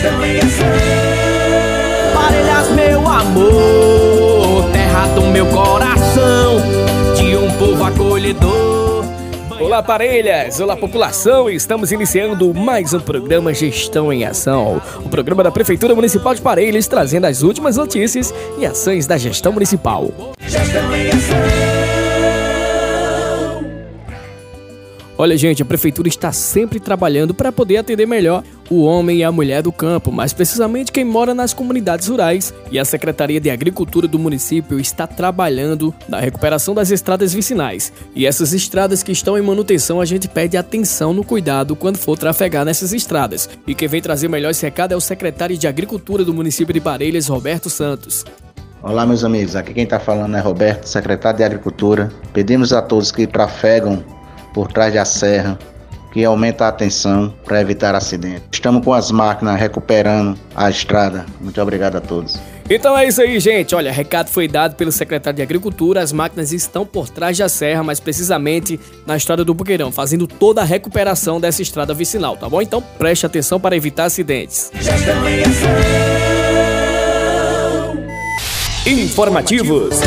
gestão em ação. Parelhas, meu amor, terra do meu coração, de um povo acolhedor. Olá, parelhas! Olá, população! Estamos iniciando mais um programa Gestão em Ação. O programa da Prefeitura Municipal de Parelhas trazendo as últimas notícias e ações da gestão municipal. Gestão em Ação. Olha, gente, a prefeitura está sempre trabalhando para poder atender melhor o homem e a mulher do campo, mais precisamente quem mora nas comunidades rurais. E a Secretaria de Agricultura do município está trabalhando na recuperação das estradas vicinais. E essas estradas que estão em manutenção, a gente pede atenção no cuidado quando for trafegar nessas estradas. E quem vem trazer melhor esse recado é o secretário de Agricultura do município de Parelhas, Roberto Santos. Olá, meus amigos. Aqui quem está falando é Roberto, secretário de Agricultura. Pedimos a todos que trafegam por trás da serra, que aumenta a atenção para evitar acidentes. Estamos com as máquinas recuperando a estrada. Muito obrigado a todos. Então é isso aí, gente. Olha, recado foi dado pelo secretário de Agricultura. As máquinas estão por trás da serra, mais precisamente na estrada do Buqueirão, fazendo toda a recuperação dessa estrada vicinal, tá bom? Então preste atenção para evitar acidentes. Informativos.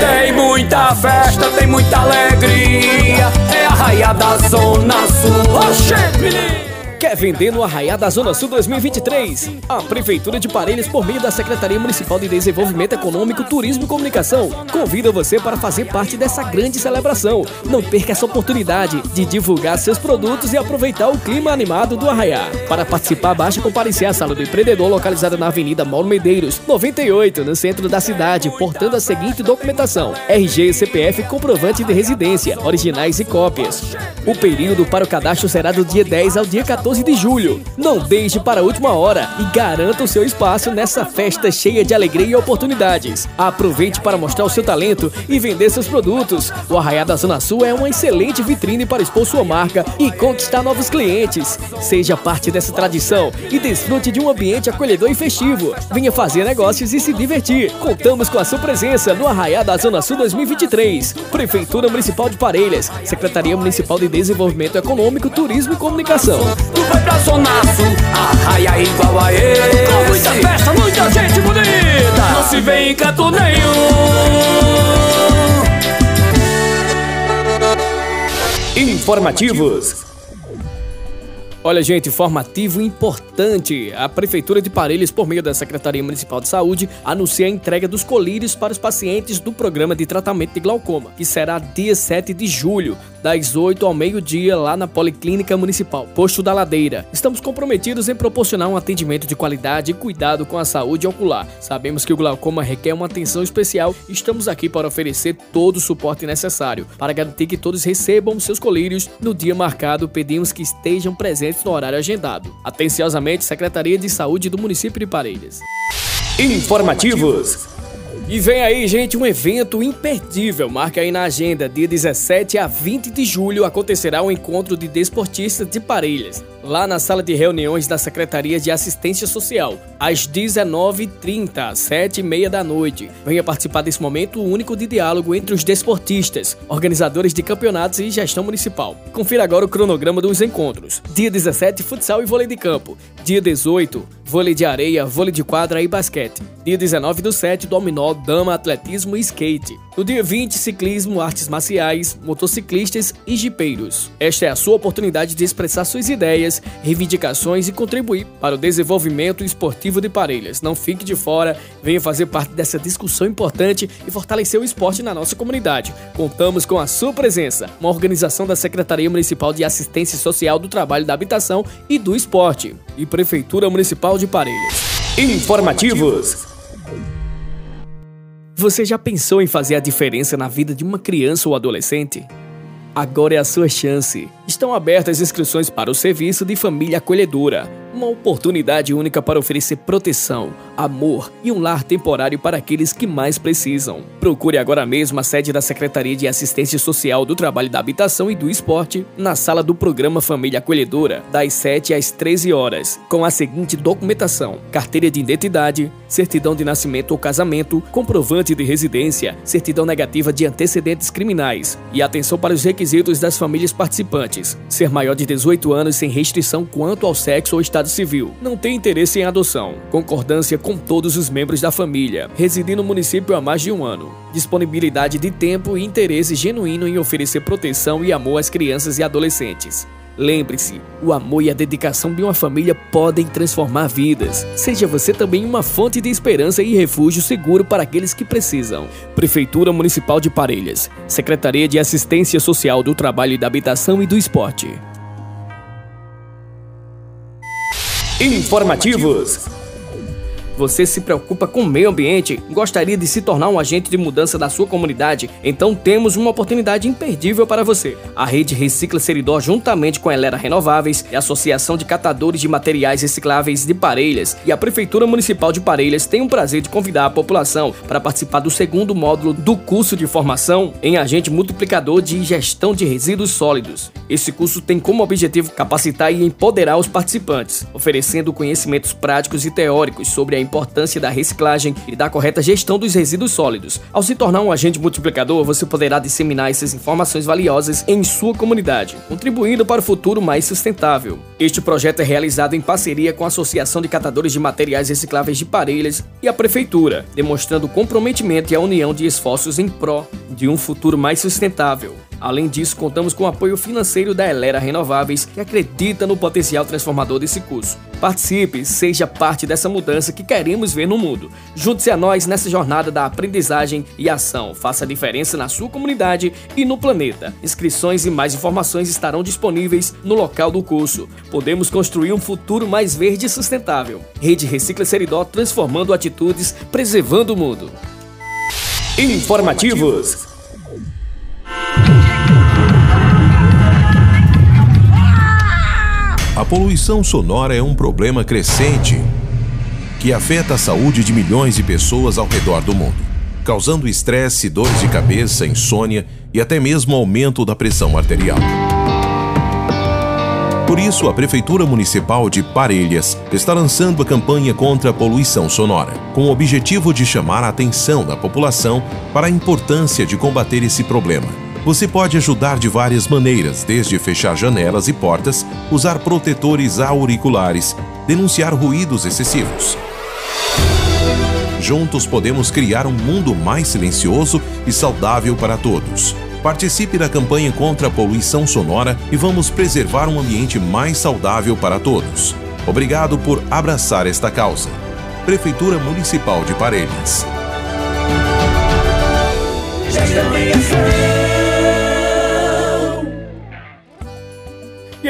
Tem muita festa, tem muita alegria. É a raia da Zona Sul. Oxê, menino! Quer vender no Arraiá da Zona Sul 2023? A Prefeitura de Parelhas, por meio da Secretaria Municipal de Desenvolvimento Econômico, Turismo e Comunicação, convida você para fazer parte dessa grande celebração. Não perca essa oportunidade de divulgar seus produtos e aproveitar o clima animado do Arraiá. Para participar, basta comparecer à Sala do Empreendedor, localizada na Avenida Mauro Medeiros, 98, no centro da cidade, portando a seguinte documentação: RG, CPF, comprovante de residência, originais e cópias. O período para o cadastro será do dia 10 ao dia 14 14 de julho. Não deixe para a última hora e garanta o seu espaço nessa festa cheia de alegria e oportunidades. Aproveite para mostrar o seu talento e vender seus produtos. O Arraiá da Zona Sul é uma excelente vitrine para expor sua marca e conquistar novos clientes. Seja parte dessa tradição e desfrute de um ambiente acolhedor e festivo. Venha fazer negócios e se divertir. Contamos com a sua presença no Arraiá da Zona Sul 2023. Prefeitura Municipal de Parelhas, Secretaria Municipal de Desenvolvimento Econômico, Turismo e Comunicação vai pra Zona Sul Arraia igual a ele Com muita festa, muita gente bonita. Não se vê em canto nenhum. Informativos Olha, gente, informativo importante. A Prefeitura de Parelhas, por meio da Secretaria Municipal de Saúde, anuncia a entrega dos colírios para os pacientes do programa de tratamento de glaucoma, que será dia 7 de julho das 8 ao meio-dia lá na Policlínica Municipal, Posto da Ladeira. Estamos comprometidos em proporcionar um atendimento de qualidade e cuidado com a saúde ocular. Sabemos que o glaucoma requer uma atenção especial e estamos aqui para oferecer todo o suporte necessário. Para garantir que todos recebam seus colírios no dia marcado, pedimos que estejam presentes no horário agendado. Atenciosamente, Secretaria de Saúde do município de Parelhas. Informativos. E vem aí, gente, um evento imperdível. Marca aí na agenda. Dia 17 a 20 de julho acontecerá o um encontro de desportistas de Parelhas, lá na sala de reuniões da Secretaria de Assistência Social, às 19h30, 7h30 da noite. Venha participar desse momento único de diálogo entre os desportistas, organizadores de campeonatos e gestão municipal. Confira agora o cronograma dos encontros. Dia 17, futsal e vôlei de campo. Dia 18, vôlei de areia, vôlei de quadra e basquete. Dia 19 do 7, dominó, dama, atletismo e skate. No dia 20, ciclismo, artes marciais, motociclistas e jipeiros. Esta é a sua oportunidade de expressar suas ideias, reivindicações e contribuir para o desenvolvimento esportivo de Parelhas. Não fique de fora, venha fazer parte dessa discussão importante e fortalecer o esporte na nossa comunidade. Contamos com a sua presença, uma organização da Secretaria Municipal de Assistência Social do Trabalho da Habitação e do Esporte e Prefeitura Municipal de Parelhas. Informativos. Você já pensou em fazer a diferença na vida de uma criança ou adolescente? Agora é a sua chance. Estão abertas inscrições para o serviço de família acolhedora uma oportunidade única para oferecer proteção, amor e um lar temporário para aqueles que mais precisam. Procure agora mesmo a sede da Secretaria de Assistência Social do Trabalho da Habitação e do Esporte na sala do programa Família Acolhedora, das 7 às 13 horas, com a seguinte documentação: carteira de identidade, certidão de nascimento ou casamento, comprovante de residência, certidão negativa de antecedentes criminais. E atenção para os requisitos das famílias participantes: ser maior de 18 anos sem restrição quanto ao sexo ou estado civil, não tem interesse em adoção, concordância com todos os membros da família, residir no município há mais de um ano, disponibilidade de tempo e interesse genuíno em oferecer proteção e amor às crianças e adolescentes. Lembre-se, o amor e a dedicação de uma família podem transformar vidas. Seja você também uma fonte de esperança e refúgio seguro para aqueles que precisam. Prefeitura Municipal de Parelhas, Secretaria de Assistência Social do Trabalho e da Habitação e do Esporte. Informativos. Você se preocupa com o meio ambiente? Gostaria de se tornar um agente de mudança da sua comunidade? Então temos uma oportunidade imperdível para você. A rede Recicla Seridó, juntamente com a Elera Renováveis, a Associação de Catadores de Materiais Recicláveis de Parelhas e a Prefeitura Municipal de Parelhas tem o prazer de convidar a população para participar do segundo módulo do curso de formação em agente multiplicador de gestão de resíduos sólidos. Esse curso tem como objetivo capacitar e empoderar os participantes, oferecendo conhecimentos práticos e teóricos sobre a importância da reciclagem e da correta gestão dos resíduos sólidos. Ao se tornar um agente multiplicador, você poderá disseminar essas informações valiosas em sua comunidade, contribuindo para o futuro mais sustentável. Este projeto é realizado em parceria com a Associação de Catadores de Materiais Recicláveis de Parelhas e a Prefeitura, demonstrando comprometimento e a união de esforços em pró de um futuro mais sustentável. Além disso, contamos com o apoio financeiro da Elera Renováveis, que acredita no potencial transformador desse curso. Participe, seja parte dessa mudança que queremos ver no mundo. Junte-se a nós nessa jornada da aprendizagem e ação. Faça a diferença na sua comunidade e no planeta. Inscrições e mais informações estarão disponíveis no local do curso. Podemos construir um futuro mais verde e sustentável. Rede Recicla Seridó transformando atitudes, preservando o mundo. Informativos. A poluição sonora é um problema crescente que afeta a saúde de milhões de pessoas ao redor do mundo, causando estresse, dores de cabeça, insônia e até mesmo aumento da pressão arterial. Por isso, a Prefeitura Municipal de Parelhas está lançando a campanha contra a poluição sonora, com o objetivo de chamar a atenção da população para a importância de combater esse problema você pode ajudar de várias maneiras, desde fechar janelas e portas, usar protetores auriculares, denunciar ruídos excessivos. Juntos podemos criar um mundo mais silencioso e saudável para todos. Participe da campanha contra a poluição sonora e vamos preservar um ambiente mais saudável para todos. Obrigado por abraçar esta causa. Prefeitura Municipal de Parelhas.